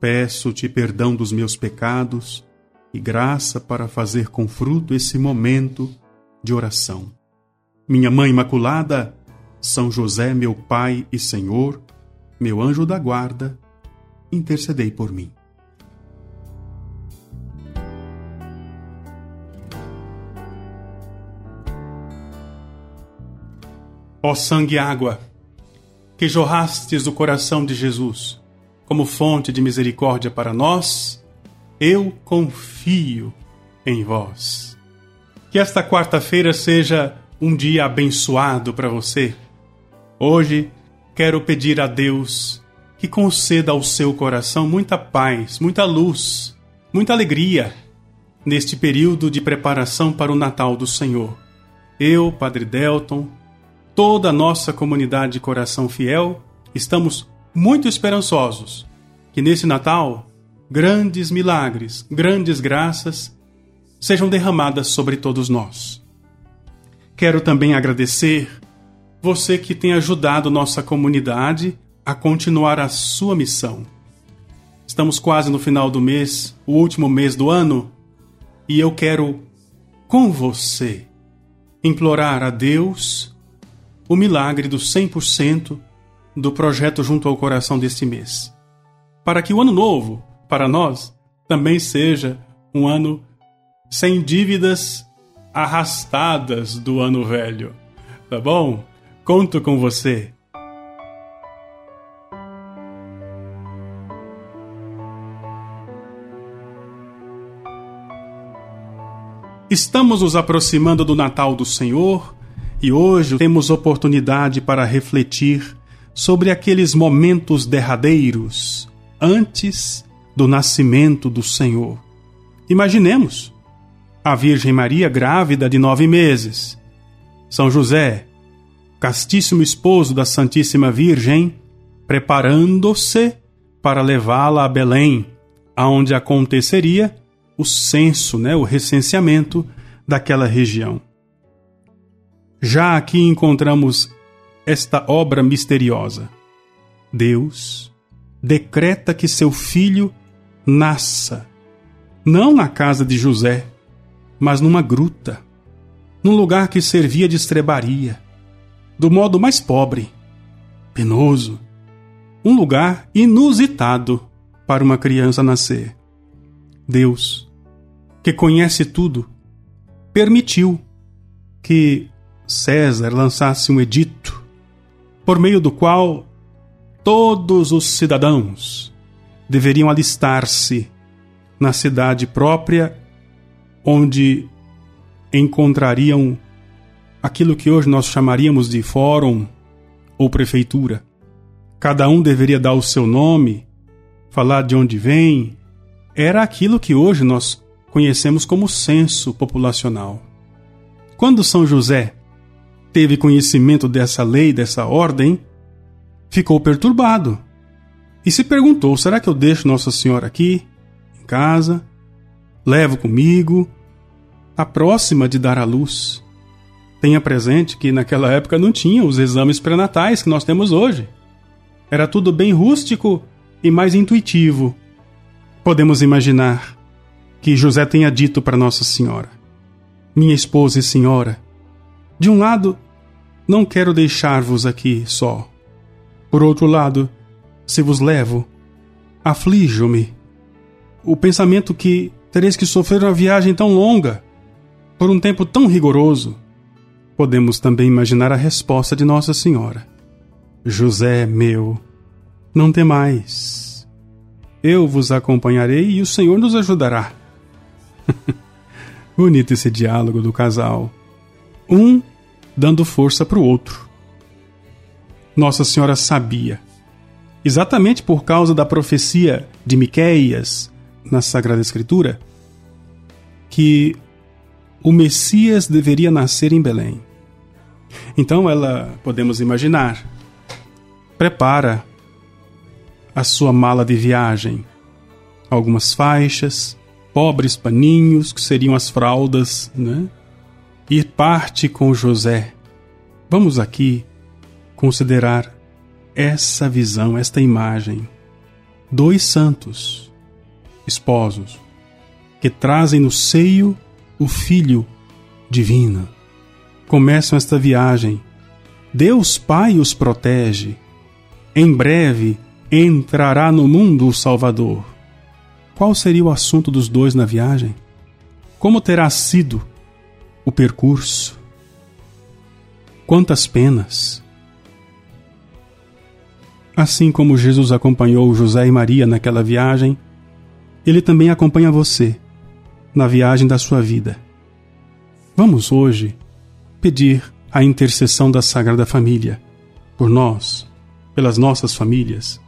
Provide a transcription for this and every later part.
Peço-te perdão dos meus pecados e graça para fazer com fruto esse momento de oração. Minha Mãe Imaculada, São José, meu Pai e Senhor, meu anjo da guarda, intercedei por mim. Ó sangue e água, que jorrastes do coração de Jesus, como fonte de misericórdia para nós, eu confio em vós. Que esta quarta-feira seja um dia abençoado para você. Hoje quero pedir a Deus que conceda ao seu coração muita paz, muita luz, muita alegria neste período de preparação para o Natal do Senhor. Eu, Padre Delton, toda a nossa comunidade de coração fiel, estamos muito esperançosos que nesse Natal grandes milagres, grandes graças sejam derramadas sobre todos nós. Quero também agradecer você que tem ajudado nossa comunidade a continuar a sua missão. Estamos quase no final do mês, o último mês do ano, e eu quero, com você, implorar a Deus o milagre do 100% do projeto junto ao coração deste mês. Para que o ano novo, para nós, também seja um ano sem dívidas arrastadas do ano velho. Tá bom? Conto com você. Estamos nos aproximando do Natal do Senhor e hoje temos oportunidade para refletir sobre aqueles momentos derradeiros antes do nascimento do Senhor. Imaginemos a Virgem Maria grávida de nove meses, São José, castíssimo esposo da Santíssima Virgem, preparando-se para levá-la a Belém, aonde aconteceria o censo, né, o recenseamento daquela região. Já aqui encontramos esta obra misteriosa. Deus decreta que seu filho nasça, não na casa de José, mas numa gruta, num lugar que servia de estrebaria, do modo mais pobre, penoso, um lugar inusitado para uma criança nascer. Deus que conhece tudo, permitiu que César lançasse um edito por meio do qual todos os cidadãos deveriam alistar-se na cidade própria onde encontrariam aquilo que hoje nós chamaríamos de fórum ou prefeitura. Cada um deveria dar o seu nome, falar de onde vem. Era aquilo que hoje nós conhecemos como censo populacional. Quando São José teve conhecimento dessa lei, dessa ordem, ficou perturbado e se perguntou: será que eu deixo Nossa Senhora aqui, em casa, levo comigo, a próxima de dar à luz? Tenha presente que naquela época não tinha os exames pré-natais que nós temos hoje. Era tudo bem rústico e mais intuitivo. Podemos imaginar que José tenha dito para Nossa Senhora: Minha esposa e senhora, de um lado, não quero deixar-vos aqui só. Por outro lado, se vos levo, aflijo-me. O pensamento que tereis que sofrer uma viagem tão longa, por um tempo tão rigoroso. Podemos também imaginar a resposta de Nossa Senhora: José meu, não temais. Eu vos acompanharei e o Senhor nos ajudará. Bonito esse diálogo do casal. Um dando força para o outro. Nossa Senhora sabia, exatamente por causa da profecia de Miqueias, na Sagrada Escritura que o Messias deveria nascer em Belém. Então ela, podemos imaginar, prepara a sua mala de viagem, algumas faixas, pobres paninhos que seriam as fraldas, né? E parte com José. Vamos aqui considerar essa visão, esta imagem. Dois santos, esposos, que trazem no seio o Filho divino. Começam esta viagem. Deus Pai os protege. Em breve entrará no mundo o Salvador. Qual seria o assunto dos dois na viagem? Como terá sido o percurso? Quantas penas? Assim como Jesus acompanhou José e Maria naquela viagem, ele também acompanha você na viagem da sua vida. Vamos hoje pedir a intercessão da Sagrada Família por nós, pelas nossas famílias,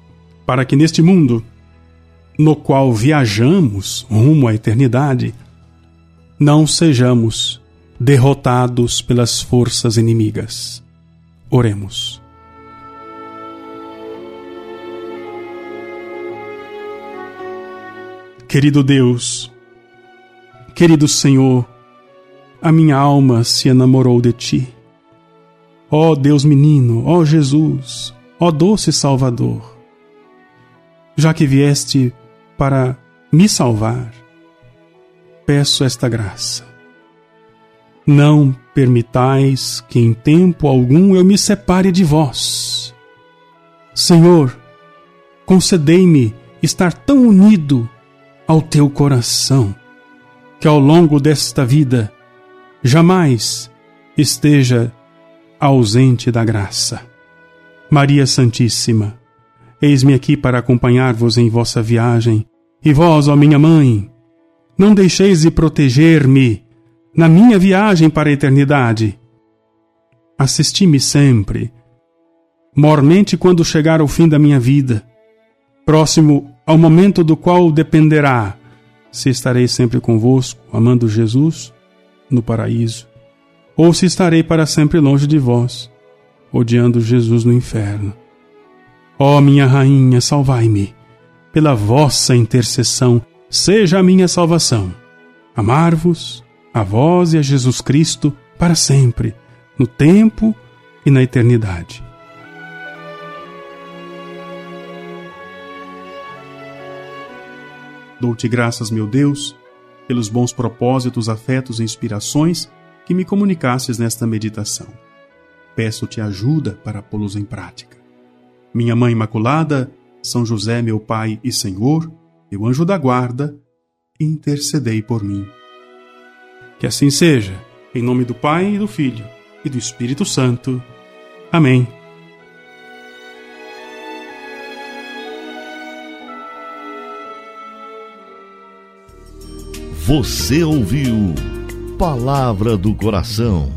para que neste mundo no qual viajamos rumo à eternidade, não sejamos derrotados pelas forças inimigas. Oremos. Querido Deus, querido Senhor, a minha alma se enamorou de ti. Ó Deus menino, ó Jesus, ó doce Salvador, já que vieste para me salvar, peço esta graça. Não permitais que em tempo algum eu me separe de vós. Senhor, concedei-me estar tão unido ao teu coração, que ao longo desta vida jamais esteja ausente da graça. Maria Santíssima, eis-me aqui para acompanhar-vos em vossa viagem, e vós, ó minha mãe, não deixeis de proteger-me na minha viagem para a eternidade. Assisti-me sempre, mormente quando chegar o fim da minha vida, próximo ao momento do qual dependerá se estarei sempre convosco, amando Jesus, no paraíso, ou se estarei para sempre longe de vós, odiando Jesus no inferno. Ó minha rainha, salvai-me, pela vossa intercessão, seja a minha salvação. Amar-vos, a vós e a Jesus Cristo, para sempre, no tempo e na eternidade. Dou-te graças, meu Deus, pelos bons propósitos, afetos e inspirações que me comunicasses nesta meditação. Peço-te ajuda para pô-los em prática. Minha Mãe Imaculada, São José, meu Pai e Senhor, meu anjo da guarda, intercedei por mim. Que assim seja, em nome do Pai e do Filho e do Espírito Santo. Amém. Você ouviu Palavra do Coração